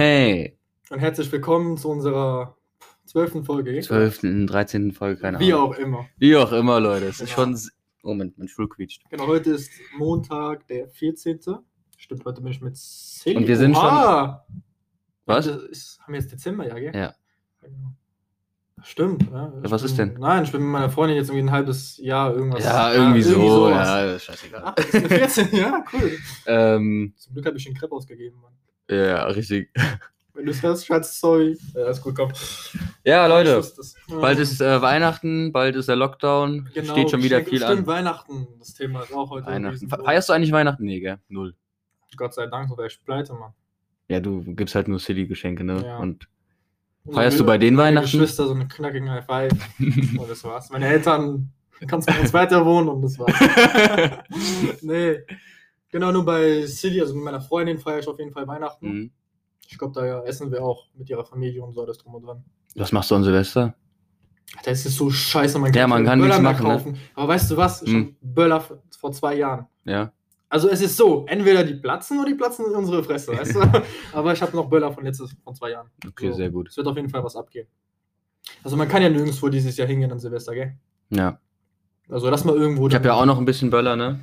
Hey, Und herzlich willkommen zu unserer zwölften Folge. 12., 13. Folge, keine Wie Ahnung. auch immer. Wie auch immer, Leute. Es ist schon. Moment, mein Stuhl quietscht. Genau, heute ist Montag, der 14. Stimmt, heute bin ich mit Silly. Und wir sind Oha! Was? Heute Ist, haben wir jetzt Dezember, ja, gell? Ja. Genau. Stimmt. Ja, Ich was ist bin, denn? Nein, ich bin mit meiner Freundin jetzt irgendwie ein halbes Jahr irgendwas. Ja, irgendwie so. sowas. Ja, das ist scheißegal. Ach, das ist eine 14, ja, cool. Ähm, Zum Glück habe ich den Crepe ausgegeben, Mann. Ja, richtig. Wenn du es hörst, Schatz, sorry. Ja, ist gut, komm. Ja, Leute. Bald ist äh, Weihnachten, bald ist der Lockdown. Genau, Steht schon wieder viel stimmt, an. Weihnachten, das Thema ist auch heute. Weihnachten. Feierst du eigentlich Weihnachten? Nee, gell? Null. Gott sei Dank, so wäre ich pleite, Mann. Ja, du gibst halt nur Silly-Geschenke, ne? Ja. Und Feierst du bei den meine Weihnachten? Geschwister so einen knackigen High Five und das war's. Meine Eltern kannst mit uns weiter wohnen und das war's. nee. Genau, nur bei Silly, also mit meiner Freundin feiere ich auf jeden Fall Weihnachten. Mhm. Ich glaube, da essen wir auch mit ihrer Familie und so alles drum und dran. Was machst du an Silvester? Das ist so scheiße, man Ja, man kann Böller nichts mehr machen, ne? kaufen. Aber weißt du was? Ich Hm. hab Böller vor zwei Jahren. Ja. Also es ist so, entweder die platzen oder die platzen in unsere Fresse, weißt du? Aber ich habe noch Böller von letztes, von zwei Jahren. Okay, So, sehr gut. Es wird auf jeden Fall was abgehen. Also man kann ja nirgendwo dieses Jahr hingehen an Silvester, gell? Ja. Also lass mal irgendwo. Ich habe ja auch noch ein bisschen Böller, ne?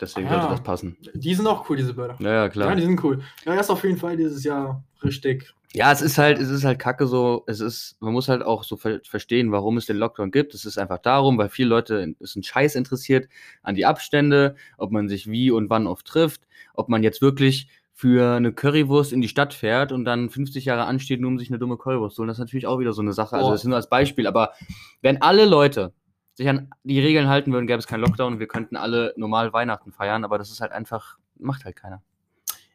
Deswegen Ah. sollte das passen. Die sind auch cool, diese Böller. Ja, ja, klar. Ja, die sind cool. Ja, er ist auf jeden Fall dieses Jahr richtig. Ja, es ist halt, es ist halt kacke so, es ist, man muss halt auch so ver verstehen, warum es den Lockdown gibt. Es ist einfach darum, weil viele Leute ist ein Scheiß interessiert an die Abstände, ob man sich wie und wann oft trifft, ob man jetzt wirklich für eine Currywurst in die Stadt fährt und dann 50 Jahre ansteht, nur um sich eine dumme Currywurst zu holen. Das ist natürlich auch wieder so eine Sache. Also das ist nur als Beispiel. Aber wenn alle Leute sich an die Regeln halten würden, gäbe es keinen Lockdown und wir könnten alle normal Weihnachten feiern. Aber das ist halt einfach, macht halt keiner.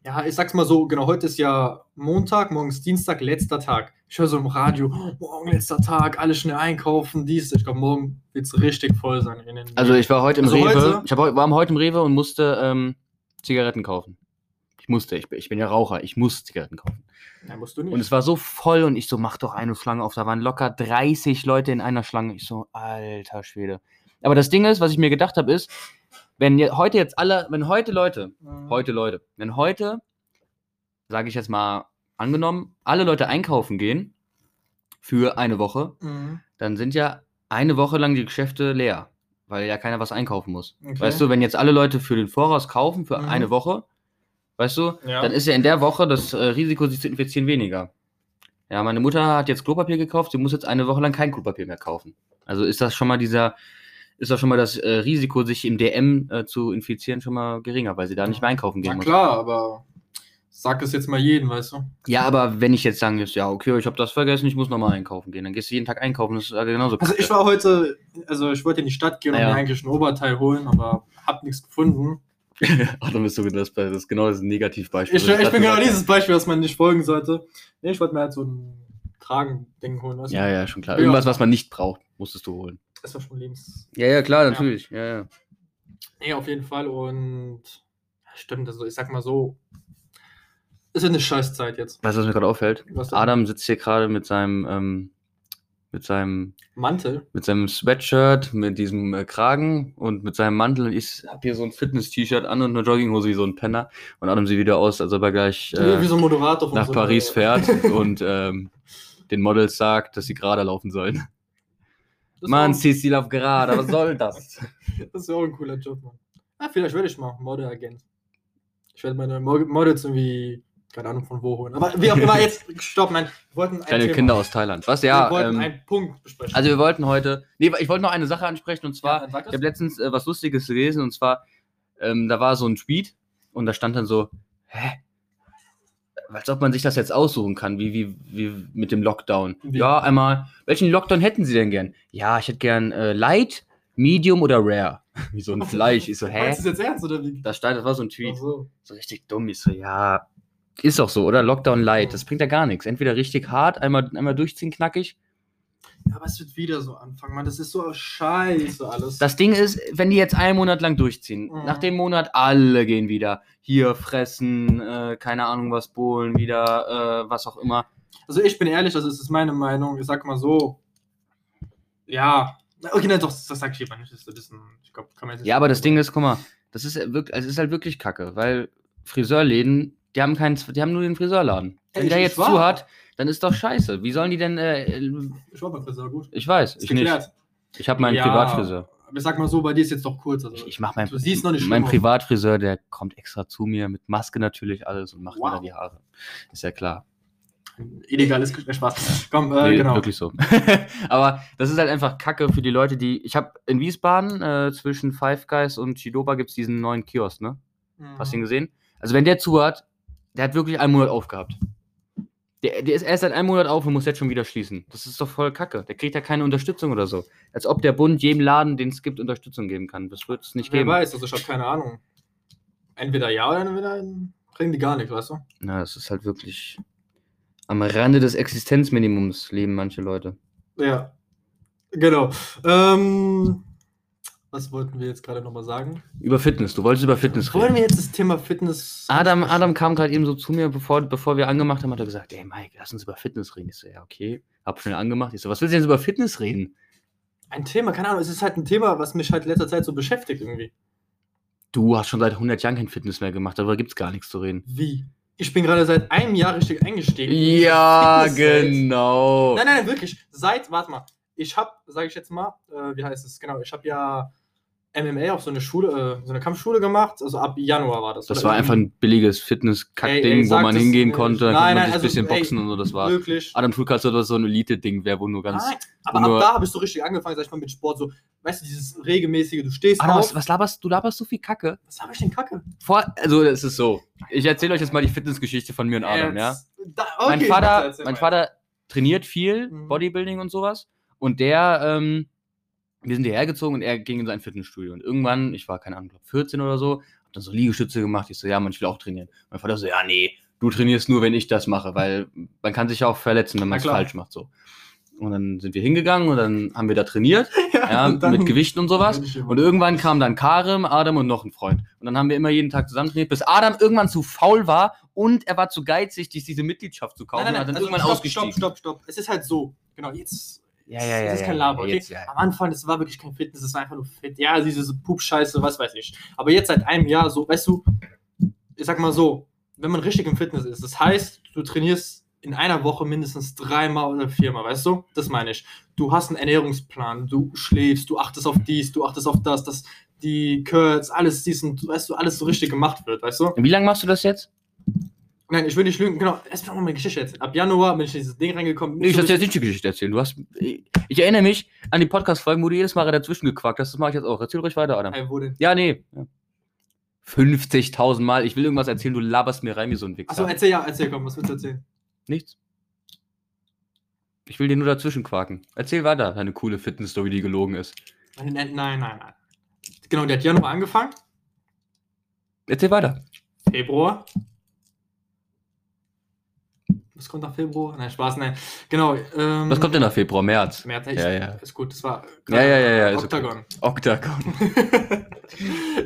Ja, ich sag's mal so, genau, heute ist ja Montag, morgen ist Dienstag, letzter Tag. Ich höre so im Radio, oh, morgen letzter Tag, alle schnell einkaufen, dies. Ich glaube, morgen wird's richtig voll sein. Also ich war heute im Also Rewe. heute- Ich hab, war heute im Rewe und musste ähm, Zigaretten kaufen. Musste, ich bin, ich bin ja Raucher, ich muss Zigaretten kaufen. ja, musst du nicht. Und es war so voll und ich so, mach doch eine Schlange auf. Da waren locker 30 Leute in einer Schlange. Ich so, alter Schwede. Aber das Ding ist, was ich mir gedacht habe, ist, wenn heute jetzt alle, wenn heute Leute, Mhm. heute Leute, wenn heute, sage ich jetzt mal angenommen, alle Leute einkaufen gehen für eine Woche, Mhm. dann sind ja eine Woche lang die Geschäfte leer, weil ja keiner was einkaufen muss. Okay. Weißt du, wenn jetzt alle Leute für den Voraus kaufen, für Mhm. eine Woche, weißt du, Ja. dann ist ja in der Woche das äh, Risiko, sich zu infizieren, weniger. Ja, meine Mutter hat jetzt Klopapier gekauft, sie muss jetzt eine Woche lang kein Klopapier mehr kaufen. Also ist das schon mal dieser, ist das schon mal das äh, Risiko, sich im DM äh, zu infizieren, schon mal geringer, weil sie da nicht mehr einkaufen gehen Na muss. klar, aber sag es jetzt mal jeden, weißt du? Ja, aber wenn ich jetzt sagen muss, ja, okay, ich habe das vergessen, ich muss nochmal einkaufen gehen, dann gehst du jeden Tag einkaufen, das ist genauso Also ich war heute, also ich wollte in die Stadt gehen und Ja. mir eigentlich ein Oberteil holen, aber hab nichts gefunden. Dann bist du das, das ist genau das Negativbeispiel. Ich, ich grad bin genau dieses Beispiel, was man nicht folgen sollte. Nee, ich wollte mir halt so ein Kragending holen, du? Ja, ja, schon klar. Ja. Irgendwas, was man nicht braucht, musstest du holen. Das war schon Lebens. Ja, ja, klar, Ja. natürlich. Ja, ja. Nee, auf jeden Fall und ja, stimmt, also ich sag mal so, ist ja eine Scheißzeit jetzt. Weißt du, was mir gerade auffällt? Adam sitzt hier gerade mit seinem, ähm, mit seinem, Mantel. mit seinem Sweatshirt, mit diesem äh, Kragen und mit seinem Mantel. Und ich habe hier so ein Fitness-T-Shirt an und eine Jogginghose wie so ein Penner. Und Adam sieht wieder aus, als ob er gleich äh, so nach so Paris fährt und ähm, den Models sagt, dass sie gerade laufen sollen. Das Mann, ist auch- Cecil auf gerade, was soll das? Das ist ja auch ein cooler Job, Mann. Ah, vielleicht werde ich mal Modelagent. Ich werde meine Mo- Models irgendwie, keine Ahnung von wo holen. Aber wie auch immer, jetzt, stopp, nein. Wir wollten ein Kleine Thema. Kinder aus Thailand. Was? wir Ja, wollten ähm, einen Punkt besprechen. also wir wollten heute, nee, ich wollte noch eine Sache ansprechen und zwar, Ja, Ich habe letztens äh, was Lustiges gelesen und zwar, ähm, da war so ein Tweet und da stand dann so, hä? Als ob man sich das jetzt aussuchen kann, wie, wie, wie mit dem Lockdown. Wie? Ja, einmal, welchen Lockdown hätten Sie denn gern? Ja, ich hätte gern äh, Light, Medium oder Rare. Wie so ein Fleisch. Ich so, hä? Du das jetzt ernst oder wie? Da stand, das war so ein Tweet. So. So richtig dumm. Ich so, ja, ist doch so, oder? Lockdown Light, das bringt ja gar nichts. Entweder richtig hart, einmal, einmal durchziehen, knackig. Ja, aber es wird wieder so anfangen, Mann. Das ist so scheiße alles. Das Ding ist, wenn die jetzt einen Monat lang durchziehen, Mhm. nach dem Monat alle gehen wieder hier fressen, äh, keine Ahnung was, bohlen, wieder, äh, was auch immer. Also ich bin ehrlich, das ist meine Meinung. Ich sag mal so. Ja. Okay, nein, doch, das sag ich lieber nicht. Das ist ein bisschen, ich glaube, kann man jetzt Ja, aber das Ding ist, guck mal, das ist, wirklich, also ist halt wirklich kacke, weil Friseurläden die haben keinen, die haben nur den Friseurladen. Wenn der jetzt zu hat, dann ist doch scheiße. Wie sollen die denn, äh, Ich war Friseur, gut. ich weiß, Ist ich nicht. geklärt. Ich habe meinen Ja. Privatfriseur. Aber ich sag mal so, bei dir ist jetzt doch kurz. Also, Ich, ich mache meinen, Du siehst noch nicht mein. Privatfriseur, der kommt extra zu mir mit Maske natürlich alles und macht mir Wow. dann die Haare. Ist ja klar. illegales Gespräch, Spaß. Komm, äh, Nee, genau. Wirklich so. Aber das ist halt einfach Kacke für die Leute, die. Ich habe in Wiesbaden äh, zwischen Five Guys und Chidoba gibt es diesen neuen Kiosk, ne? Mhm. Hast du ihn gesehen? Also wenn der zu hat, der hat wirklich einen Monat aufgehabt. Der, der ist erst seit einem Monat auf und muss jetzt schon wieder schließen. Das ist doch voll Kacke. Der kriegt ja keine Unterstützung oder so. Als ob der Bund jedem Laden, den es gibt, Unterstützung geben kann. Das wird es nicht Wer geben. weiß, also ich habe keine Ahnung. Entweder ja oder entweder kriegen die gar nichts, weißt du? Na, das ist halt wirklich am Rande des Existenzminimums leben manche Leute. Ja. Genau. Ähm, was wollten wir jetzt gerade nochmal sagen? Über Fitness. Du wolltest über Fitness Wollen reden. wir jetzt das Thema Fitness. Adam, Adam kam gerade eben so zu mir, bevor, bevor wir angemacht haben, hat er gesagt, ey Mike, lass uns über Fitness reden. Ich so, ja, okay. Hab schnell angemacht. Ich so, was willst du denn jetzt über Fitness reden? Ein Thema, keine Ahnung, es ist halt ein Thema, was mich halt in letzter Zeit so beschäftigt irgendwie. Du hast schon seit 100 Jahren kein Fitness mehr gemacht, darüber gibt's gar nichts zu reden. Wie? Ich bin gerade seit einem Jahr richtig eingestiegen. Ja, genau. Nein, nein, nein, wirklich. Seit, warte mal, ich habe, sage ich jetzt mal, äh, wie heißt es, genau, ich habe ja MMA auf so eine Schule, äh, so eine Kampfschule gemacht, also ab Januar war das. Das war einfach ein billiges Fitness-Kack-Ding, wo man hingehen nicht. konnte, dann Nein, konnte man nein, sich ein also, bisschen ey, boxen und so, das war. Wirklich. Adam Schulkatz hat so ein Elite-Ding, wer wo nur ganz. Nein, aber nur- ab da habe ich so richtig angefangen, sag ich mal, mit Sport, so, weißt du, dieses regelmäßige, du stehst Adam, auf. was, was laberst du? laberst so viel Kacke. was habe ich denn Kacke? Vor, also, es ist so. Ich erzähle euch jetzt mal die Fitnessgeschichte von mir und Adam, ja? Jetzt- Da, mein okay, Vater, erzähl mein. Vater trainiert viel, Mhm. Bodybuilding und sowas. Und der, ähm, wir sind hierher gezogen und er ging in sein Fitnessstudio. Und irgendwann, ich war, keine Ahnung, glaub 14 oder so, hab dann so Liegestütze gemacht. Ich so, ja, man, ich will auch trainieren. Mein Vater so, ja, nee, du trainierst nur, wenn ich das mache, weil man kann sich ja auch verletzen, wenn man es falsch macht, so. Und dann sind wir hingegangen und dann haben wir da trainiert, ja, dann- mit Gewichten und sowas. Und irgendwann kam dann Karim, Adam und noch ein Freund. Und dann haben wir immer jeden Tag zusammen trainiert, bis Adam irgendwann zu faul war und er war zu geizig, sich diese Mitgliedschaft zu kaufen. Nein, nein, nein, dann also irgendwann stopp, ausgestiegen. stopp, stopp, stopp. Es ist halt so. Genau, jetzt. Ja, ja, ja. Das ist kein Laber, okay? Jetzt, ja. Am Anfang, das war wirklich kein Fitness, das war einfach nur fit. Ja, diese Pup-Scheiße, was weiß ich. Aber jetzt seit einem Jahr so, weißt du, ich sag mal so, wenn man richtig im Fitness ist, das heißt, du trainierst in einer Woche mindestens dreimal oder viermal, weißt du? Das meine ich. Du hast einen Ernährungsplan, du schläfst, du achtest auf dies, du achtest auf das, dass die Curls, alles dies und weißt du, alles so richtig gemacht wird, weißt du? Wie lange machst du das jetzt? Nein, ich will nicht lügen, genau, erst mal meine Geschichte erzählen. Ab Januar bin ich in dieses Ding reingekommen. Nee, ich soll jetzt nicht die Geschichte erzählen. Du hast, ich, ich erinnere mich an die Podcast-Folgen, wo du jedes Mal dazwischen gequackt hast. Das mache ich jetzt auch. Erzähl ruhig weiter, Adam. Ey, wo denn? Ja, nee. Ja. 50.000 Mal. Ich will irgendwas erzählen, du laberst mir rein wie so ein Wichser. Achso, erzähl ja, erzähl, komm, was willst du erzählen? Nichts. Ich will dir nur dazwischen quaken. Erzähl weiter, deine coole Fitness-Story, die gelogen ist. Nein, nein, nein. nein. Genau, der hat Januar angefangen, Erzähl weiter. Februar. Was kommt nach Februar? Nein, Spaß, nein. Genau. Ähm, Was kommt denn nach Februar, März? März, Ja, ja. Ist gut, das war. Ja, ja, ja, ja, ist okay. Octagon. Octagon.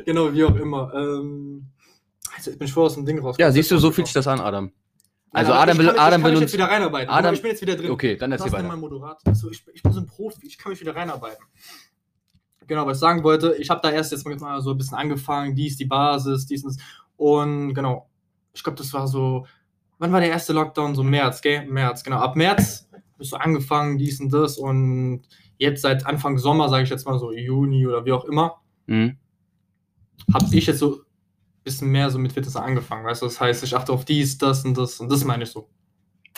genau, wie auch immer. Ähm, also, ich bin schwör aus dem Ding raus. Ja, siehst du, so fühlt sich das an, Adam. Also Nein, aber Adam will, kann, Adam ich kann will mich uns. jetzt wieder reinarbeiten. Adam- ich bin jetzt wieder drin. Okay, dann erzähl weiter. mein Moderator. Also ich, ich bin so ein Profi, ich kann mich wieder reinarbeiten. Genau, was ich sagen wollte, ich habe da erst jetzt mal so ein bisschen angefangen, dies, die Basis, dies und das. Und genau, ich glaube, das war so, wann war der erste Lockdown? So März, gell? März, genau. Ab März bist du angefangen, dies und das. Und jetzt seit Anfang Sommer, sage ich jetzt mal so Juni oder wie auch immer, Mhm. habe ich jetzt so ein bisschen mehr so mit Fitness angefangen. Weißt du, das heißt, ich achte auf dies, das und das. Und das meine ich so.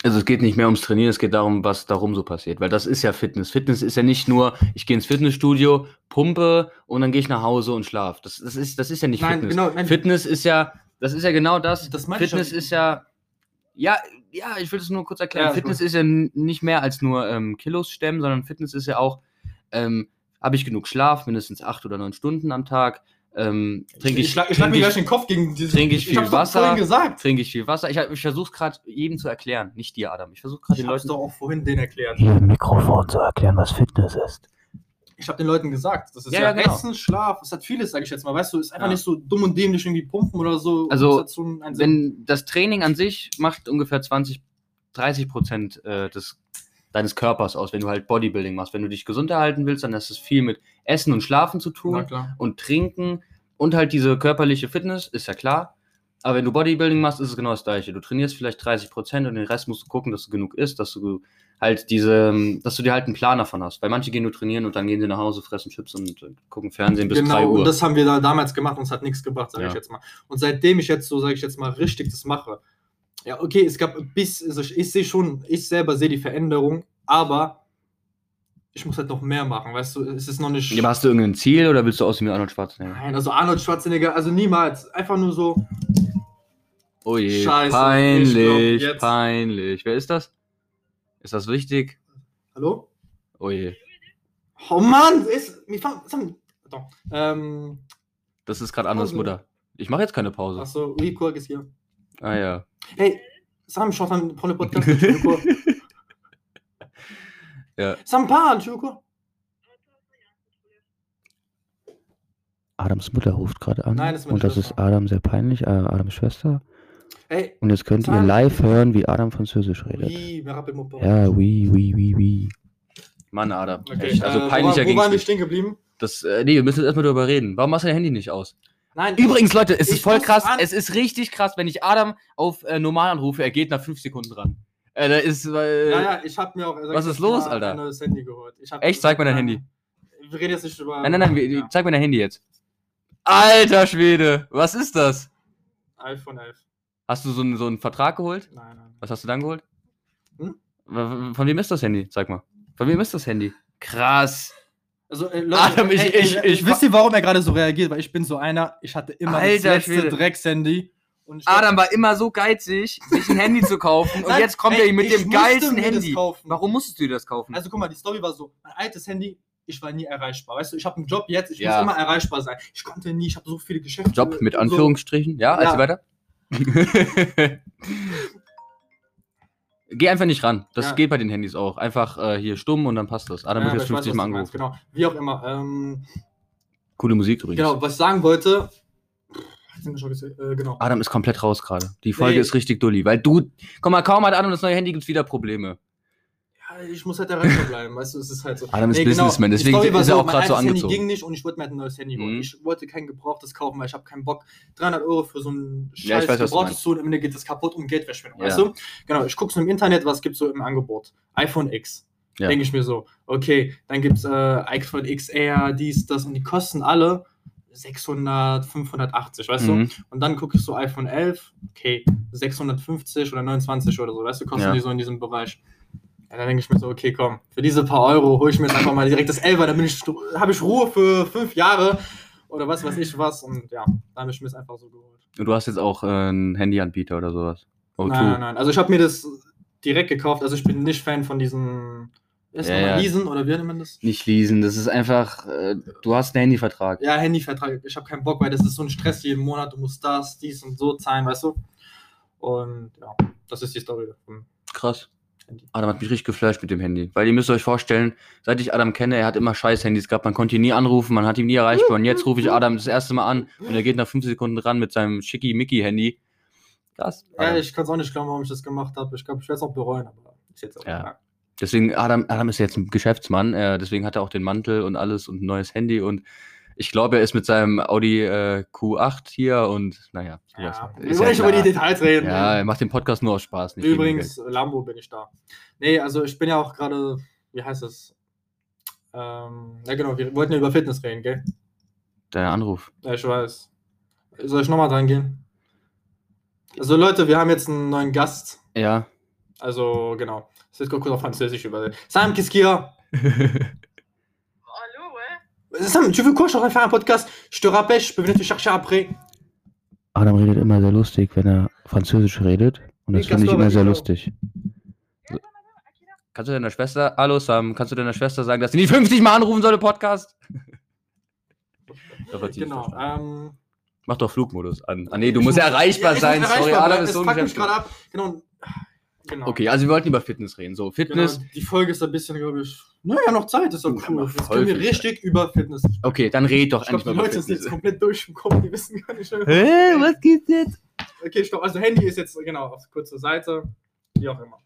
Also es geht nicht mehr ums Trainieren, es geht darum, was darum so passiert. Weil das ist ja Fitness. Fitness ist ja nicht nur, ich gehe ins Fitnessstudio, pumpe und dann gehe ich nach Hause und schlaf. Das, das, ist, das ist ja nicht Nein, Fitness. genau, nein. Fitness ist ja, das ist ja genau das. Das Fitness ist ja, ja, ja, ich will es nur kurz erklären. Ja, Fitness gut. ist ja nicht mehr als nur ähm, Kilos stemmen, sondern Fitness ist ja auch, ähm, habe ich genug Schlaf, mindestens acht oder neun Stunden am Tag, ähm, trinke ich, ich schlag, ich schlag mir ich, gleich den Kopf gegen dieses. trinke ich viel hab's doch Wasser. trinke ich viel Wasser. Ich, ich versuche gerade jedem zu erklären, nicht dir, Adam. Ich versuche gerade Ich den Leuten. doch auch vorhin denen erklärt. hier im Mikrofon zu erklären, was Fitness ist. Ich habe den Leuten gesagt, das ist Ja, ja, genau. Essen, Schlaf, es hat vieles, sage ich jetzt mal. Weißt du, ist einfach Ja. nicht so dumm und dämlich irgendwie pumpen oder so. Also, so. Wenn das Training an sich macht ungefähr 20, 30 Prozent äh, des, deines Körpers aus, wenn du halt Bodybuilding machst. Wenn du dich gesund erhalten willst, dann ist es viel mit Essen und Schlafen zu tun und Trinken und halt diese körperliche Fitness, ist ja klar. Aber wenn du Bodybuilding machst, ist es genau das gleiche. Du trainierst vielleicht 30% und den Rest musst du gucken, dass du genug isst, dass du halt diese, dass du dir halt einen Plan davon hast. Weil manche gehen nur trainieren und dann gehen sie nach Hause, fressen Chips und äh, gucken Fernsehen bis 3 genau, Uhr. und das haben wir da damals gemacht und es hat nichts gebracht, sage Ja. ich jetzt mal. Und seitdem ich jetzt so, sage ich jetzt mal, richtig das mache, ja, okay, es gab bis, also ich, ich sehe schon, ich selber sehe die Veränderung, aber ich muss halt noch mehr machen, weißt du, es ist noch nicht. Ja, hast du irgendein Ziel oder willst du aussehen wie Arnold Schwarzenegger? Nein, also Arnold Schwarzenegger, also niemals. Einfach nur so, Oh je, Scheiße, ich peinlich, glaub, peinlich. Wer ist das? Ist das wichtig? hallo? Oh je. Oh Mann, ist, ähm, Das ist gerade Pause. Mutter. Ich mache jetzt keine Pause. achso, qu'il y a? Ah ja. Hey, Sam, je suis en train de prendre le podcast? Ja. Sam, parle, tu veux quoi? Adams Mutter ruft gerade an. Nein, das ist meine und das Schwester. ist Adam sehr peinlich, äh, Adams Schwester. Hey, Und jetzt könnt ihr live hören, wie Adam Französisch redet. oui. Ja, oui, oui, oui, oui. Mann, Adam. Okay, Echt, also äh, peinlicher wo, war- wo ging's waren wir nicht. stehen geblieben? Das, äh, nee, wir müssen jetzt erstmal darüber reden. Warum machst du dein Handy nicht aus? Nein, Übrigens, Leute, es Ich ist voll krass. Es ist richtig krass, wenn ich Adam auf äh, normal anrufe, er geht nach fünf Sekunden dran. Äh, da ist, weil. Ja, ja, ich habe mir auch. Was ich ist los, Alter? Ein neues Handy geholt. Ich hab, Echt? Zeig mir dein Handy. Wir reden jetzt nicht über. Nein, nein, nein, wir, Ja, zeig mir dein Handy jetzt. Alter Schwede, was ist das? iPhone 11. Hast du so einen, so einen Vertrag geholt? Nein, nein. Was hast du dann geholt? Hm? Von wem ist das Handy? Zeig mal. Von wem ist das Handy? Krass. Also, äh, Leute, Adam, ich- ich- ich- wisst ihr, warum er gerade so reagiert? Weil ich bin so einer, ich hatte immer Alter das letzte Schwede. Dreckshandy. Und ich Adam war immer so geizig, sich ein Handy zu kaufen und Nein, jetzt kommt ey, er mit ich dem geilsten Handy. kaufen. Warum musstest du dir das kaufen? Also guck mal, die Story war so, mein altes Handy, ich war nie erreichbar. Weißt du, ich habe einen Job jetzt, ich Ja. muss immer erreichbar sein. Ich konnte nie, ich habe so viele Geschäfte. Job mit so- Anführungsstrichen. Ja, Ja. also weiter. Geh einfach nicht ran. Das Ja. geht bei den Handys auch. Einfach äh, hier stumm und dann passt das. Adam Ja, wird jetzt ich weiß, 50 was Mal angerufen. Genau, wie auch immer. Ähm, Coole Musik übrigens. genau, was ich sagen wollte. Schon äh, genau. Adam ist komplett raus gerade. Die Folge Nee. ist richtig dulli, weil du, guck mal, kaum hat Adam das neue Handy, gibt's wieder Probleme. Ich muss halt erreichbar bleiben, weißt du, es ist halt so. Adam ist Nee, genau, Businessman, die deswegen Story war ist er auch gerade so angezogen. Handy ging nicht und ich wollte mir halt ein neues Handy holen. Mhm. Ich wollte kein gebrauchtes kaufen, weil ich habe keinen Bock, 300 Euro für so ein scheiß Ja, weiß, du gebrauchtes zu holen, am Ende geht das kaputt und Geldverschwendung, Ja. weißt du? Genau, ich gucke so im Internet, was gibt's so im Angebot. iPhone X. Ja. Denke ich mir so, okay, dann gibt's äh, iPhone XR, dies, das und die kosten alle 600, 580, weißt du? Mhm. Und dann gucke ich so iPhone 11, okay, 650 oder 29 oder so, weißt du, kosten Ja. die so in diesem Bereich. Ja, dann denke ich mir so, okay, komm, für diese paar Euro hole ich mir jetzt einfach mal direkt das 11er, dann bin ich, habe ich Ruhe für fünf Jahre oder was weiß ich was und ja, da habe ich mir es einfach so geholt. Und du hast jetzt auch äh, einen Handyanbieter oder sowas. O2. Nein, nein, nein, also ich habe mir das direkt gekauft, also ich bin nicht Fan von diesen, ist Ja, ja. Leasen oder wie nennt man das? Nicht leasen, das ist einfach, äh, du hast einen Handyvertrag. Ja, Handyvertrag, ich habe keinen Bock, weil das ist so ein Stress jeden Monat, du musst das, dies und so zahlen, weißt du? Und ja, das ist die Story davon. Krass. Handy. Adam hat mich richtig geflasht mit dem Handy. Weil ihr müsst euch vorstellen, seit ich Adam kenne, er hat immer scheiß Handys gehabt. Man konnte ihn nie anrufen, man hat ihn nie erreichbar. Und jetzt rufe ich Adam das erste Mal an und er geht nach fünf Sekunden ran mit seinem schicki-Mickey-Handy. Krass. Ja, ich kann es auch nicht glauben, warum ich das gemacht habe. Ich glaube, ich werde es auch bereuen, aber ist jetzt auch Ja. Deswegen, Adam, Adam ist jetzt ein Geschäftsmann, äh, deswegen hat er auch den Mantel und alles und ein neues Handy und ich glaube, er ist mit seinem Audi äh, Q8 hier und naja. Ja, wir wollen nicht über die. Details reden. Ja, er macht den Podcast nur aus Spaß. Übrigens, Lambo bin ich da. Nee, also ich bin ja auch gerade, wie heißt das? Ähm, ja genau, wir wollten ja über Fitness reden, gell? Der Anruf. Ja, ich weiß. Soll ich nochmal dran gehen? Also Leute, wir haben jetzt einen neuen Gast. Ja. Also genau. Das ist kurz auf Französisch übersetzt. Sam, qu'est-ce Sam, tu veux quoi? Je suis en train de faire un podcast. Je te rappelle, je peux venir te chercher après. Adam redet immer sehr lustig, wenn er Französisch redet. Und das finde ich immer sehr lustig. Kannst du deiner Schwester, hallo Sam, kannst du deiner Schwester sagen, dass sie nicht 50 Mal anrufen soll im Podcast? Genau. Ähm, Mach doch Flugmodus an. Ah nee, du musst erreichbar Ja, sein. Sorry, Adam ist so ein fuckt mich gerade ab. Genau. Genau. Okay, also wir wollten über Fitness reden. So, Fitness. Genau, die Folge ist ein bisschen, glaube ich. Naja, noch Zeit, ist doch cool. Jetzt können wir richtig über Fitness sprechen. Okay, dann red doch Ich endlich die mal über Leute sind jetzt komplett durch im Kopf, die wissen gar nicht. mehr. Hä, was geht jetzt? Okay, stopp. Also Handy ist jetzt genau auf kurze Seite. Wie auch immer.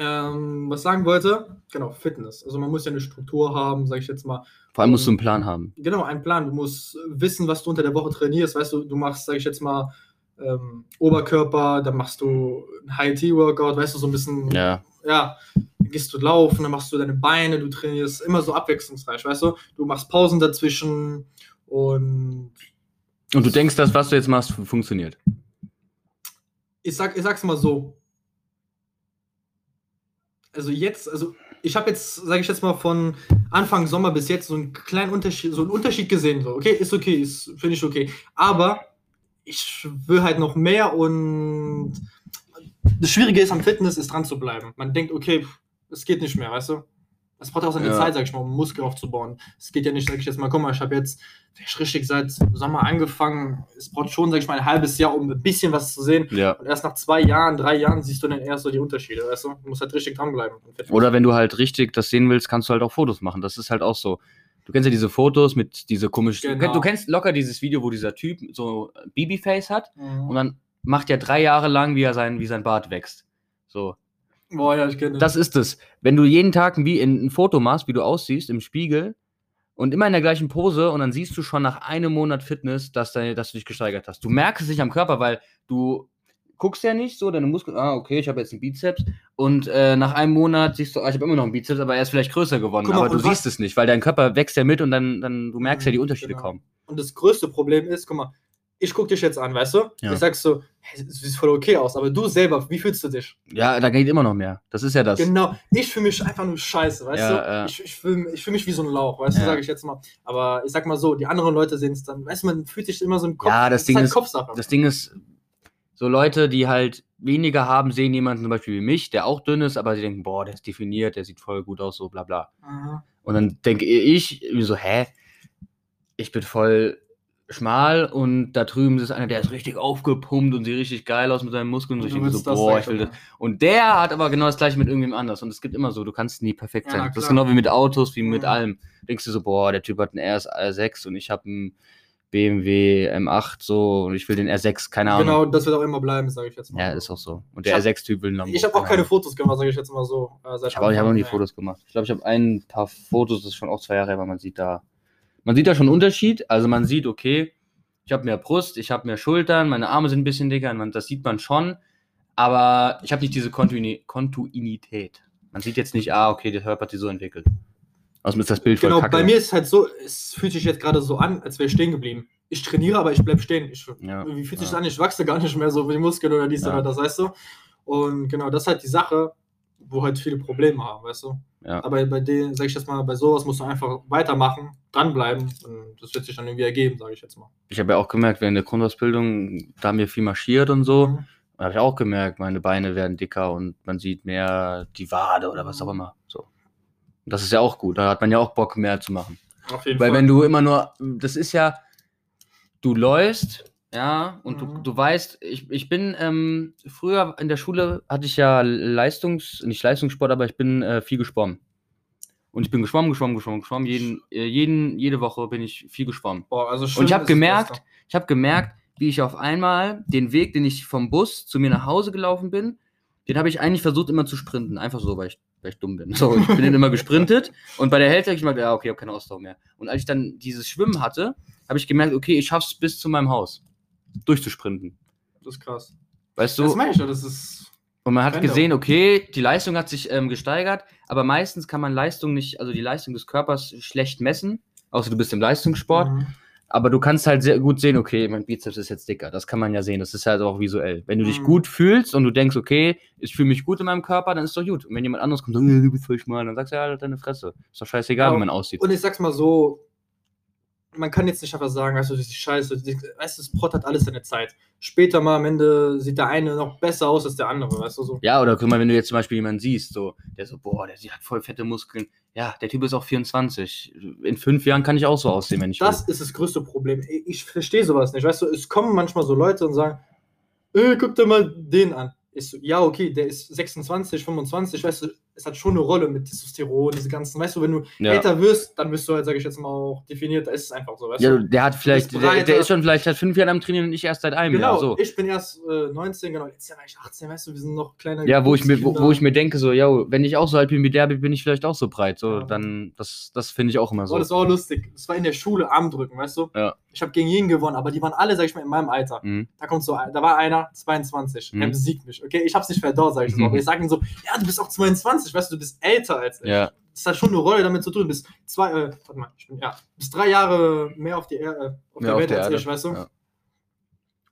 Ähm, was sagen wollte? Genau, Fitness. Also man muss ja eine Struktur haben, sage ich jetzt mal. Vor allem musst du einen Plan haben. Genau, einen Plan. Du musst wissen, was du unter der Woche trainierst. Weißt du, du machst, sage ich jetzt mal, ähm, Oberkörper, dann machst du ein High-T-Workout, weißt du, so ein bisschen, Ja. ja, dann gehst du laufen, dann machst du deine Beine, du trainierst immer so abwechslungsreich, weißt du? Du machst Pausen dazwischen und Und du denkst, dass was du jetzt machst, funktioniert. ich, sag, ich sag's mal so. Also jetzt, also ich habe jetzt, sage ich jetzt mal, von Anfang Sommer bis jetzt so einen kleinen Unterschied, so einen Unterschied gesehen. So, okay, ist okay, ist, finde ich okay. Aber ich will halt noch mehr und das Schwierige ist am Fitness, ist dran zu bleiben. Man denkt, okay, es geht nicht mehr, weißt du? Es braucht auch seine Ja. Zeit, sag ich mal, um Muskel aufzubauen. Es geht ja nicht, sag ich jetzt mal, guck mal, ich habe jetzt richtig seit Sommer angefangen. Es braucht schon, sag ich mal, ein halbes Jahr, um ein bisschen was zu sehen. Ja. Und erst nach zwei Jahren, drei Jahren siehst du dann erst so die Unterschiede, weißt du? Du musst halt richtig dranbleiben. Oder wenn du halt richtig das sehen willst, kannst du halt auch Fotos machen. Das ist halt auch so. Du kennst ja diese Fotos mit diese komischen. Genau. Du kennst locker dieses Video, wo dieser Typ so Babyface hat und Mhm. dann macht er drei Jahre lang, wie er sein, wie sein Bart wächst. So. Boah, ja, ich kenne Das ist es. Wenn du jeden Tag wie ein, ein Foto machst, wie du aussiehst im Spiegel und immer in der gleichen Pose und dann siehst du schon nach einem Monat Fitness, dass, deine, dass du dich gesteigert hast. Du merkst es nicht am Körper, weil du guckst ja nicht so, deine Muskeln, ah, okay, ich habe jetzt einen Bizeps und äh, nach einem Monat siehst du, ah, ich habe immer noch einen Bizeps, aber er ist vielleicht größer geworden, mal, aber du siehst es nicht, weil dein Körper wächst ja mit und dann, dann du merkst ja die Mhm, Unterschiede genau. kaum. Und das größte Problem ist, guck mal, ich guck dich jetzt an, weißt du? Ja. Ich sag so, hey, du siehst voll okay aus, aber du selber, wie fühlst du dich? Ja, da geht immer noch mehr. Das ist ja das. Genau, ich fühle mich einfach nur scheiße, weißt Ja, du? ja. Ich, ich fühle ich fühl mich wie so ein Lauch, weißt du, sage ich jetzt mal. Aber ich sag mal so, die anderen Leute sehen es dann, weißt du, man fühlt sich immer so im Kopf. Ja, das Ding halt ist- Kopfsache. Das Ding ist, so Leute, die halt weniger haben, sehen jemanden zum Beispiel wie mich, der auch dünn ist, aber sie denken, boah, der ist definiert, der sieht voll gut aus, so bla bla. Mhm. Und dann denke ich so, hä? Ich bin voll schmal und da drüben ist einer, der ist richtig aufgepumpt und sieht richtig geil aus mit seinen Muskeln. Und ich Du denke so, boah, ich will das. Und der hat aber genau das gleiche mit irgendwem anders. Und es gibt immer so, du kannst nie perfekt Ja, sein. na das ist klar. genau wie mit Autos, wie mit Mhm. allem. Denkst du so, boah, der Typ hat einen RS6 und ich habe einen BMW M8 so und ich will den R6, keine Ahnung. Genau, das wird auch immer bleiben, sage ich jetzt mal. Ja, ist auch so. Und der hab- R6-Typ will Lambo. Ich habe auch keine. Fotos gemacht, sage ich jetzt mal so. äh, Ich habe auch, hab auch nie. Fotos gemacht. Ich glaube, ich habe ein paar Fotos, das ist schon auch zwei Jahre her, aber man sieht da, man sieht da schon einen Unterschied. Also man sieht, okay, ich habe mehr Brust, ich habe mehr Schultern, meine Arme sind ein bisschen dicker, man, das sieht man schon. Aber ich habe nicht diese Kontinu Kontinuität. Man sieht jetzt nicht, ah, okay, der Körper hat sich so entwickelt. Außerdem ist das Bild Genau, bei mir ist es halt so, es fühlt sich jetzt gerade so an, als wäre ich stehen geblieben. Ich trainiere, aber ich bleib stehen. Ich, Ja, Wie fühlt sich ja. das an? Ich wachse gar nicht mehr so wie die Muskeln oder dies Ja. oder das, weißt du? Und genau, das ist halt die Sache, wo halt viele Probleme haben, weißt du? Ja. Aber bei denen, sag ich jetzt mal, bei sowas musst du einfach weitermachen, dranbleiben und das wird sich dann irgendwie ergeben, sage ich jetzt mal. Ich habe ja auch gemerkt, während der Grundausbildung, da haben wir viel marschiert und so. Mhm. Da habe ich auch gemerkt, meine Beine werden dicker und man sieht mehr die Wade oder was auch immer. So. Das ist ja auch gut. Da hat man ja auch Bock, mehr zu machen. Auf jeden Weil Fall. wenn du immer nur, das ist ja, du läufst, ja, und du, Mhm. du weißt, ich, ich bin, ähm, früher in der Schule hatte ich ja Leistungs, nicht Leistungssport, aber ich bin äh, viel geschwommen. Und ich bin geschwommen, geschwommen, geschwommen, geschwommen. Jeden, äh, jeden, jede Woche bin ich viel geschwommen. Boah, also Und ich habe gemerkt, ich habe gemerkt, wie ich auf einmal den Weg, den ich vom Bus zu mir nach Hause gelaufen bin, den habe ich eigentlich versucht immer zu sprinten. Einfach so, weil ich, weil ich dumm bin. So, ich bin dann immer gesprintet und bei der Hälfte habe ich gemerkt, ja, okay, ich habe keine Ausdauer mehr. Und als ich dann dieses Schwimmen hatte, habe ich gemerkt, okay, ich schaff's bis zu meinem Haus durchzusprinten. Das ist krass. Weißt du? Das meine ich das ist. Und man hat gesehen, okay, die Leistung hat sich ähm, gesteigert, aber meistens kann man Leistung nicht, also die Leistung des Körpers schlecht messen, außer du bist im Leistungssport. Mhm. Aber du kannst halt sehr gut sehen, okay, mein Bizeps ist jetzt dicker. Das kann man ja sehen. Das ist halt auch visuell. Wenn du dich Mhm. gut fühlst und du denkst, okay, ich fühle mich gut in meinem Körper, dann ist doch gut. Und wenn jemand anderes kommt und sagt, "Äh, du bist voll schmal, dann sagst du, ja, halt deine Fresse. Ist doch scheißegal, Ja, wie man aussieht. Und ich sag's mal so, man kann jetzt nicht einfach sagen, weißt du, das ist scheiße, weißt du, es Prot hat alles seine Zeit. Später mal am Ende sieht der eine noch besser aus als der andere, weißt du so. Ja, oder guck mal, wenn du jetzt zum Beispiel jemanden siehst, so, der so, boah, der hat voll fette Muskeln. Ja, der Typ ist auch 24. In fünf Jahren kann ich auch so aussehen, wenn ich Das ist das größte Problem. Ich, verstehe sowas nicht. Weißt du, es kommen manchmal so Leute und sagen, äh, guck dir mal den an. Ich so, ja, okay, der ist 26, 25, weißt du, es hat schon eine Rolle mit Testosteron, diese ganzen, weißt du, wenn du Ja. älter wirst, dann wirst du halt, sage ich jetzt mal, auch definiert, da ist es einfach so, weißt Ja, du. der hat vielleicht, bist der, der ist schon vielleicht seit fünf Jahren am Trainieren und ich erst seit einem Genau, Jahr. So. ich bin erst äh, 19, genau, letztes Jahr war ich 18, weißt du, wir sind noch kleine Ja, wo ich mir, wo, wo ich mir denke, so, ja, wenn ich auch so alt bin wie der, bin ich vielleicht auch so breit. So, Ja. dann, das, das finde ich auch immer Oh, so. das war auch lustig. Das war in der Schule Armdrücken, weißt du? Ja. Ich habe gegen jeden gewonnen, aber die waren alle, sag ich mal, in meinem Alter. Mhm. Da kommt so, da war einer, 22, Mhm. er besiegt mich. Okay, ich hab's nicht verdorrt, sag ich so. Mhm. Aber ich sag ihm so, ja, du bist auch 22, weißt du, du bist älter als ich. Ja, Das hat schon eine Rolle damit zu tun. Du bist zwei, äh, warte mal, ich bin, ja, du bist drei Jahre mehr auf, die er äh, auf der Welt als Erde, ich, weißt du? ja.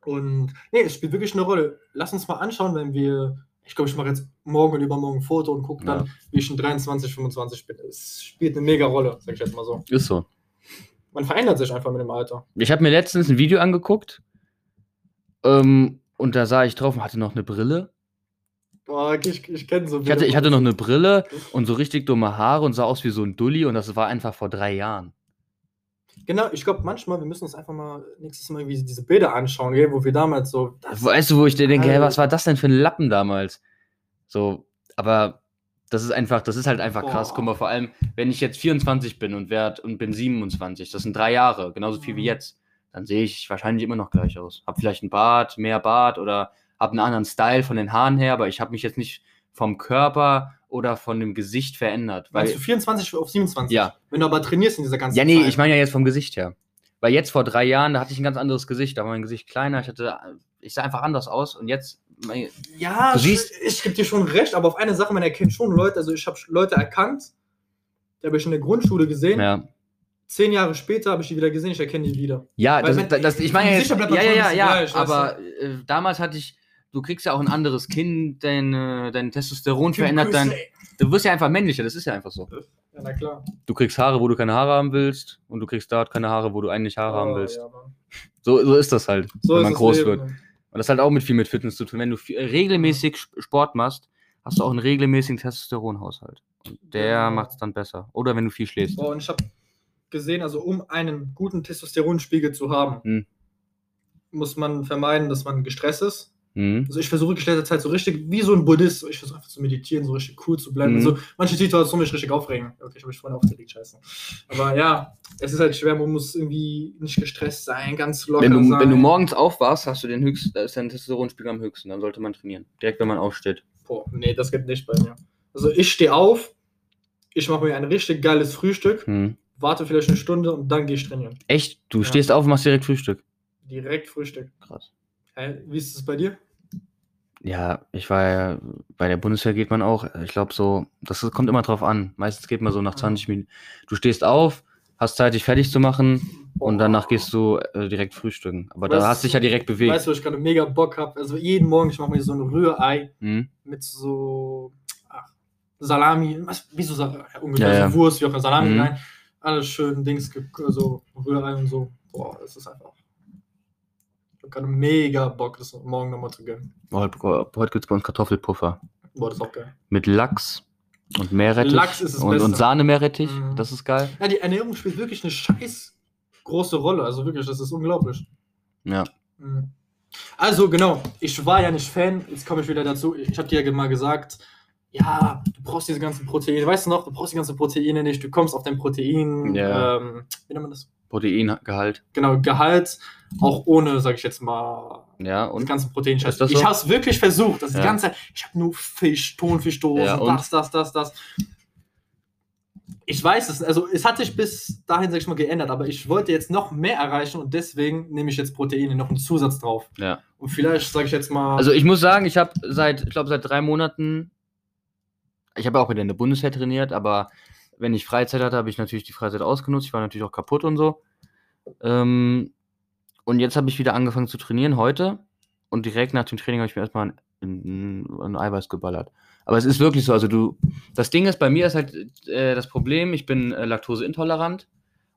Und nee, es spielt wirklich eine Rolle. Lass uns mal anschauen, wenn wir, ich glaube, ich mache jetzt morgen und übermorgen ein Foto und gucke dann, Ja. wie ich in 23, 25 bin. Es spielt eine mega Rolle, sag ich jetzt mal so. ist so. Man verändert sich einfach mit dem Alter. Ich habe mir letztens ein Video angeguckt ähm, und da sah ich drauf und hatte noch eine Brille. Boah, ich, ich kenne so Ich hatte, ich hatte noch eine Brille und so richtig dumme Haare und sah aus wie so ein Dulli und das war einfach vor drei Jahren. Genau, ich glaube manchmal, wir müssen uns einfach mal nächstes Mal diese Bilder anschauen, gell, wo wir damals so. Weißt du, wo ich dir denke, hey, was war das denn für ein Lappen damals? So, aber das ist einfach, das ist halt einfach krass. Boah. Guck mal, vor allem, wenn ich jetzt 24 bin und werd und bin 27, das sind drei Jahre, genauso viel wie Mhm. jetzt, dann sehe ich wahrscheinlich immer noch gleich aus. Hab vielleicht ein Bart, mehr Bart oder hab einen anderen Style von den Haaren her, aber ich habe mich jetzt nicht vom Körper oder von dem Gesicht verändert. Weil, du 24 auf 27? Ja. Wenn du aber trainierst in dieser ganzen ja, nee, Zeit. ich meine ja jetzt vom Gesicht her. Weil jetzt vor drei Jahren, da hatte ich ein ganz anderes Gesicht, da war mein Gesicht kleiner, ich hatte, ich sah einfach anders aus und jetzt, mein, Ja, Du ich, siehst- ich gebe dir schon recht, aber auf eine Sache, man erkennt schon Leute, also ich habe Leute erkannt, die habe ich in der Grundschule gesehen. ja. Zehn Jahre später habe ich die wieder gesehen, ich erkenne die wieder. Ja, Weil das, wenn- das, ich meine ja, man ja, ja, ja, aber äh, damals hatte ich, du kriegst ja auch ein anderes Kind, dein, dein Testosteron verändert dein, du wirst ja einfach männlicher, das ist ja einfach so. Ja, na klar. Du kriegst Haare, wo du keine Haare haben willst und du kriegst dort keine Haare, wo du eigentlich Haare haben Oh, willst. ja. So, so ist das halt, So wenn man groß Leben, wird. ne? Und das hat auch mit viel mit Fitness zu tun. Wenn du viel, regelmäßig Sp- Sport machst, hast du auch einen regelmäßigen Testosteronhaushalt. Und der Genau. macht es dann besser. Oder wenn du viel schläfst. Boah, und ich habe gesehen, also um einen guten Testosteronspiegel zu haben, Hm. muss man vermeiden, dass man gestresst ist. Mhm. Also ich versuche letzter Zeit so richtig, wie so ein Buddhist, ich versuche einfach zu meditieren, so richtig cool zu bleiben. Mhm. So, manche Situationen mich richtig aufregen. Okay, ich habe mich vorhin aufgeregt, scheiße. Aber ja, es ist halt schwer, man muss irgendwie nicht gestresst sein, ganz locker Wenn du, sein. wenn du morgens aufwachst, hast du den höchsten, da ist dein Testosteronspiegel am höchsten. Dann sollte man trainieren. Direkt, wenn man aufsteht. Boah, nee, das geht nicht bei mir. Also ich stehe auf, ich mache mir ein richtig geiles Frühstück, Mhm. warte vielleicht eine Stunde und dann gehe ich trainieren. Echt? Du Ja. stehst auf und machst direkt Frühstück. Direkt Frühstück. Krass. Wie ist es bei dir? Ja, ich war ja, bei der Bundeswehr geht man auch, ich glaube so, das kommt immer drauf an. Meistens geht man so nach Ja. 20 Minuten. Du stehst auf, hast Zeit, dich fertig zu machen und danach gehst du äh, direkt frühstücken. Aber da Weißt hast du dich ja direkt bewegt. Weißt du, wo ich gerade mega Bock habe? Also jeden Morgen, ich mache mir so ein Rührei Mhm. mit so ach, Salami, was, wie so Sa- ungefähr Ja, so ja. Wurst, wie auch immer, Salami Mhm. rein. Alles schön, Dings, so Rührei und so. Boah, das ist einfach. Ich habe gerade mega Bock, das morgen nochmal zu gönnen. Heute, heute gibt es bei uns Kartoffelpuffer. Boah, das ist auch geil. Mit Lachs und Meerrettich. Lachs ist das und, und. Sahne-Meerrettich. Mhm. Das ist geil. Ja, die Ernährung spielt wirklich eine scheiß große Rolle. Also wirklich, das ist unglaublich. Ja. Mhm. Also genau, ich war ja nicht Fan, jetzt komme ich wieder dazu. Ich habe dir ja mal gesagt, ja, du brauchst diese ganzen Proteine. Weißt du noch, du brauchst die ganzen Proteine nicht, du kommst auf dein Protein, Ja. ähm, wie nennt man das? Proteingehalt. Genau, Gehalt, auch ohne, sag ich jetzt mal, Ja, und ganzen Proteinscheiß. Das Ich so? habe es wirklich versucht, das Ja. die ganze Zeit, ich habe nur Fisch, Thunfischdosen, Ja, das, das, das, das. Ich weiß es, also es hat sich bis dahin, sag ich mal, geändert, aber ich wollte jetzt noch mehr erreichen und deswegen nehme ich jetzt Proteine, noch einen Zusatz drauf. ja. Und vielleicht, sage ich jetzt mal, Also ich muss sagen, ich habe seit, ich glaube seit drei Monaten, ich habe auch wieder in der Bundeswehr trainiert, aber wenn ich Freizeit hatte, habe ich natürlich die Freizeit ausgenutzt. Ich war natürlich auch kaputt und so. Ähm, und jetzt habe ich wieder angefangen zu trainieren heute. Und direkt nach dem Training habe ich mir erstmal ein, ein, Eiweiß geballert. Aber es ist wirklich so, also du, das Ding ist, bei mir ist halt äh, das Problem, ich bin äh, laktoseintolerant.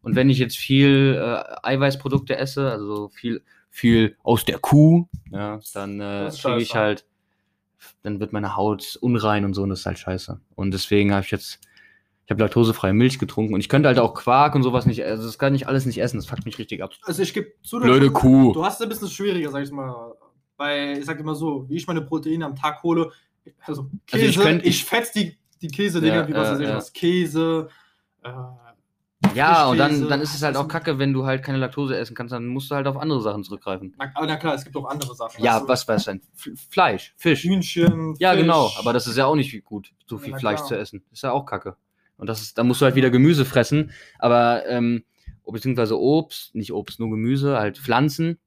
Und wenn ich jetzt viel äh, Eiweißprodukte esse, also viel, viel aus der Kuh, ja, dann äh, kriege ich halt, dann wird meine Haut unrein und so und das ist halt scheiße. Und deswegen habe ich jetzt, ich habe laktosefreie Milch getrunken und ich könnte halt auch Quark und sowas nicht, also das kann ich alles nicht essen, das fuckt mich richtig ab. also ich gebe zu, Blöde Kuh. du hast es ein bisschen schwieriger, sag ich mal. Weil, ich sag immer so, wie ich meine Proteine am Tag hole, also Also ich Käse, ich, könnt- ich- fetz die die Käse-Dinge, Ja, wie was weiß ich ja. was, Käse, äh, Ja, und dann, dann ist es halt auch kacke, wenn du halt keine Laktose essen kannst, dann musst du halt auf andere Sachen zurückgreifen. na, aber na klar, es gibt auch andere Sachen. Ja, was weiß denn? F Fleisch, Fisch. Hühnchen, Ja, Fisch. genau, aber das ist ja auch nicht gut, so viel Ja, na Fleisch klar. zu essen. ist ja auch kacke. Und das ist, da musst du halt wieder Gemüse fressen, aber, ähm, beziehungsweise Obst, nicht Obst, nur Gemüse, halt Pflanzen,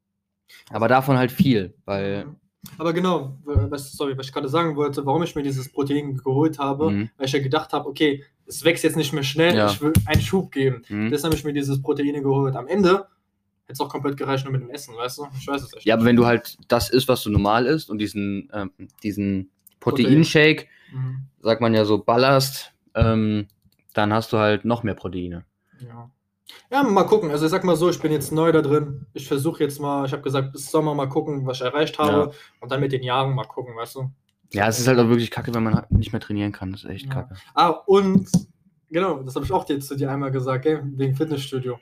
aber davon halt viel, weil, Mhm. Aber genau, was, sorry, was ich gerade sagen wollte, warum ich mir dieses Protein geholt habe, Mhm. weil ich ja gedacht habe, okay, es wächst jetzt nicht mehr schnell, Ja. ich will einen Schub geben. mhm. Deshalb habe ich mir dieses Protein geholt. Am Ende hätte es auch komplett gereicht nur mit dem Essen, weißt du? Ich weiß es echt. ja, aber wenn du halt das isst, was du normal isst und diesen, ähm, diesen Protein. Proteinshake, Mhm. sagt man ja so, ballerst, ähm, dann hast du halt noch mehr Proteine. Ja. Ja, mal gucken. Also ich sag mal so, ich bin jetzt neu da drin. Ich versuche jetzt mal, ich habe gesagt, bis Sommer mal gucken, was ich erreicht habe. Und dann mit den Jahren mal gucken, weißt du? Ja, es ist halt auch wirklich kacke, wenn man nicht mehr trainieren kann. Das ist echt Ja. kacke. Ah, und genau, das habe ich auch jetzt zu dir einmal gesagt, gell? wegen Fitnessstudio.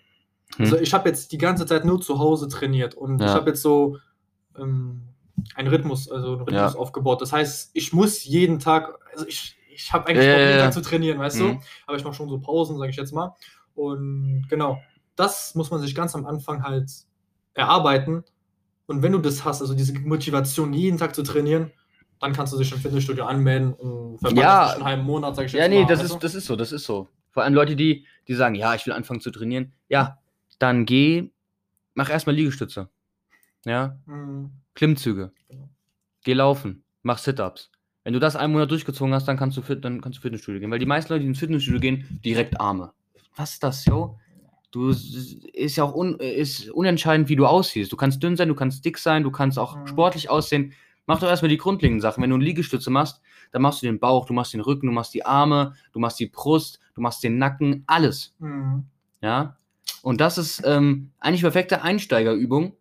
Hm. Also ich habe jetzt die ganze Zeit nur zu Hause trainiert und ich Ja. habe jetzt so ähm, einen Rhythmus, also einen Rhythmus Ja. aufgebaut. Das heißt, ich muss jeden Tag, also ich, ich habe eigentlich Ja, Bock, jeden. Tag zu trainieren, weißt Mhm. du? Aber ich mache schon so Pausen, sage ich jetzt mal. Und genau, das muss man sich ganz am Anfang halt erarbeiten. Und wenn du das hast, also diese Motivation, jeden Tag zu trainieren, dann kannst du dich im Fitnessstudio anmelden und Ja. einen halben Monat, sage ich jetzt Ja, nee, mal. das du? ist, das ist so, das ist so. Vor allem Leute, die, die sagen, ja, ich will anfangen zu trainieren. Ja, dann geh, mach erstmal Liegestütze. Ja, Mhm. Klimmzüge. Genau. Geh laufen, mach Sit-Ups. Wenn du das einen Monat durchgezogen hast, dann kannst du dann kannst du Fitnessstudio gehen. Weil die meisten Leute, die ins Fitnessstudio gehen, direkt Arme. Was ist das, yo? Du ist ja auch un, ist unentscheidend, wie du aussiehst. Du kannst dünn sein, du kannst dick sein, du kannst auch Mhm. sportlich aussehen. Mach doch erstmal die grundlegenden Sachen. Wenn du eine Liegestütze machst, dann machst du den Bauch, du machst den Rücken, du machst die Arme, du machst die Brust, du machst den Nacken, alles. Mhm. Ja. Und das ist ähm, eigentlich perfekte Einsteigerübung.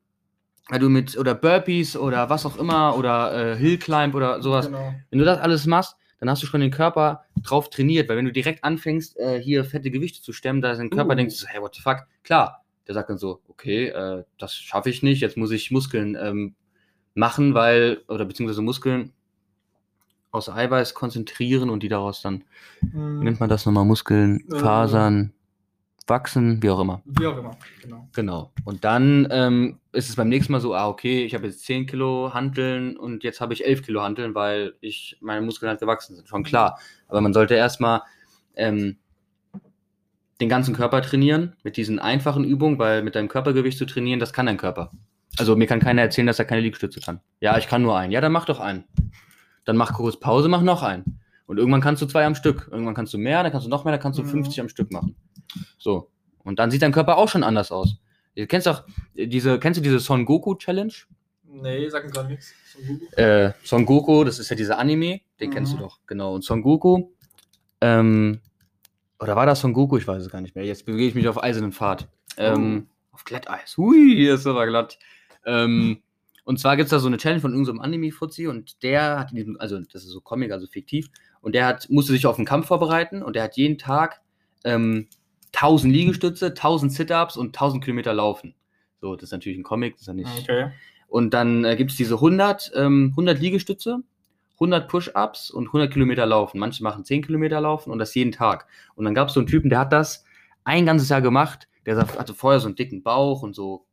Weil du mit, oder Burpees oder was auch immer, oder äh, Hill Climb oder sowas. Genau. Wenn du das alles machst, dann hast du schon den Körper drauf trainiert. Weil wenn du direkt anfängst, äh, hier fette Gewichte zu stemmen, da ist dein Körper Uh. denkt hey, what the fuck? Klar, der sagt dann so, okay, äh, das schaffe ich nicht, jetzt muss ich Muskeln ähm, machen, weil, oder beziehungsweise Muskeln aus Eiweiß konzentrieren und die daraus dann, Mhm. nennt man das nochmal, Muskeln, Äh. Fasern, wachsen, wie auch immer. Wie auch immer. Genau. Genau. Und dann ähm, ist es beim nächsten Mal so, ah, okay, ich habe jetzt 10 Kilo Hanteln und jetzt habe ich 11 Kilo Hanteln, weil ich, meine Muskeln halt gewachsen sind. Schon klar. Aber man sollte erstmal ähm, den ganzen Körper trainieren mit diesen einfachen Übungen, weil mit deinem Körpergewicht zu trainieren, das kann dein Körper. Also mir kann keiner erzählen, dass er keine Liegestütze kann. Ja, ich kann nur einen. Ja, dann mach doch einen. Dann mach kurz Pause, mach noch einen. Und irgendwann kannst du zwei am Stück. Irgendwann kannst du mehr, dann kannst du noch mehr, dann kannst du Mhm. 50 am Stück machen. So. Und dann sieht dein Körper auch schon anders aus. Du kennst doch diese, kennst du diese Son Goku Challenge? Nee, sag mir gar nichts. So gut. Äh, Son Goku, das ist ja dieser Anime, den Mhm. kennst du doch, genau. Und Son Goku, ähm, oder war das Son Goku? Ich weiß es gar nicht mehr. Jetzt bewege ich mich auf eisernen Pfad. Ähm, Auf Glatteis. Hui, hier ist aber glatt. Ähm, und zwar gibt es da so eine Challenge von irgendeinem Anime-Fuzzi und der hat in diesem, also das ist so Comic, also fiktiv, und der hat, musste sich auf einen Kampf vorbereiten und der hat jeden Tag ähm, 1000 Liegestütze, 1000 Sit-Ups und 1000 Kilometer laufen. So, das ist natürlich ein Comic, das ist ja nicht. Okay. Und dann äh, gibt es diese 100, ähm, 100 Liegestütze, 100 Push-Ups und 100 Kilometer laufen. Manche machen 10 Kilometer laufen und das jeden Tag. Und dann gab es so einen Typen, der hat das ein ganzes Jahr gemacht. Der hatte vorher so einen dicken Bauch und so,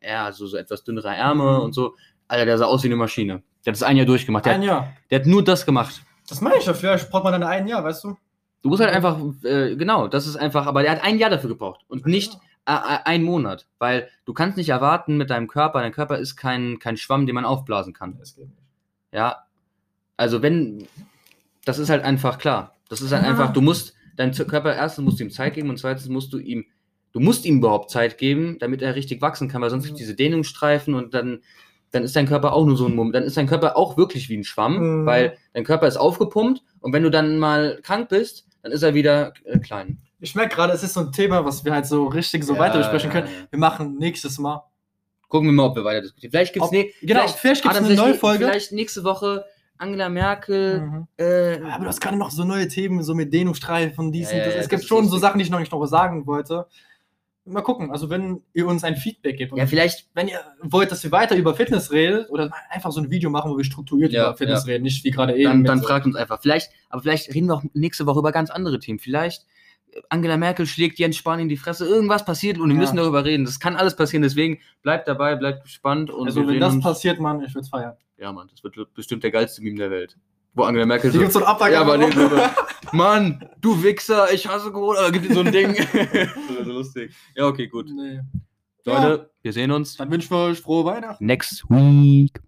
ja, also so etwas dünnere Ärmel Mhm. und so. Alter, der sah aus wie eine Maschine. Der hat das ein Jahr durchgemacht. Der, Ein hat, Jahr. der hat nur das gemacht. Das meine ich ja, vielleicht braucht man dann ein Jahr, weißt du? Du musst halt einfach, äh, genau, das ist einfach, aber der hat ein Jahr dafür gebraucht und nicht äh, äh, ein Monat, weil du kannst nicht erwarten mit deinem Körper, dein Körper ist kein, kein Schwamm, den man aufblasen kann. Das geht nicht. Ja, also wenn, das ist halt einfach klar. Das ist halt Ah. einfach, du musst, dein Z- Körper erstens musst du ihm Zeit geben und zweitens musst du ihm, du musst ihm überhaupt Zeit geben, damit er richtig wachsen kann, weil sonst gibt es diese Dehnungsstreifen und dann, dann ist dein Körper auch nur so ein Moment, dann ist dein Körper auch wirklich wie ein Schwamm, Mhm. weil dein Körper ist aufgepumpt und wenn du dann mal krank bist, dann ist er wieder äh, klein. Ich merke gerade, es ist so ein Thema, was wir halt so richtig so Ja, weiter besprechen ja, können. ja. Wir machen nächstes Mal. Gucken wir mal, ob wir weiter diskutieren. Vielleicht gibt es ne, genau, vielleicht gibt's eine neue Folge. Vielleicht nächste Woche Angela Merkel. Mhm. Äh, Aber du hast gerade noch so neue Themen, so mit Dehnungsstreifen, dies Ja, und das. ja, Es gibt schon so. Sachen, die ich noch nicht noch sagen wollte. Mal gucken. Also, wenn ihr uns ein Feedback gebt. und Ja, vielleicht, wenn ihr wollt, dass wir weiter über Fitness reden oder einfach so ein Video machen, wo wir strukturiert Ja, über Fitness ja. reden, nicht wie gerade eben. dann, dann so- fragt uns einfach. Vielleicht, aber vielleicht reden wir auch nächste Woche über ganz andere Themen. Vielleicht äh, Angela Merkel schlägt Jens Spahn in die Fresse, irgendwas passiert und wir Ja. müssen darüber reden. Das kann alles passieren, deswegen bleibt dabei, bleibt gespannt und Also, wenn das passiert, Mann, ich würde feiern. Ja, Mann, das wird bestimmt der geilste Meme der Welt. Wo Angela Merkel Hier so. gibt's so einen Abwacker. Ja, aber nee, so, Mann, du Wichser, ich hasse Corona. Gibt es so ein Ding. das ist so lustig. Ja, okay, gut. Nee. Leute, wir sehen uns Dann wünschen wir euch frohe Weihnachten. Next week.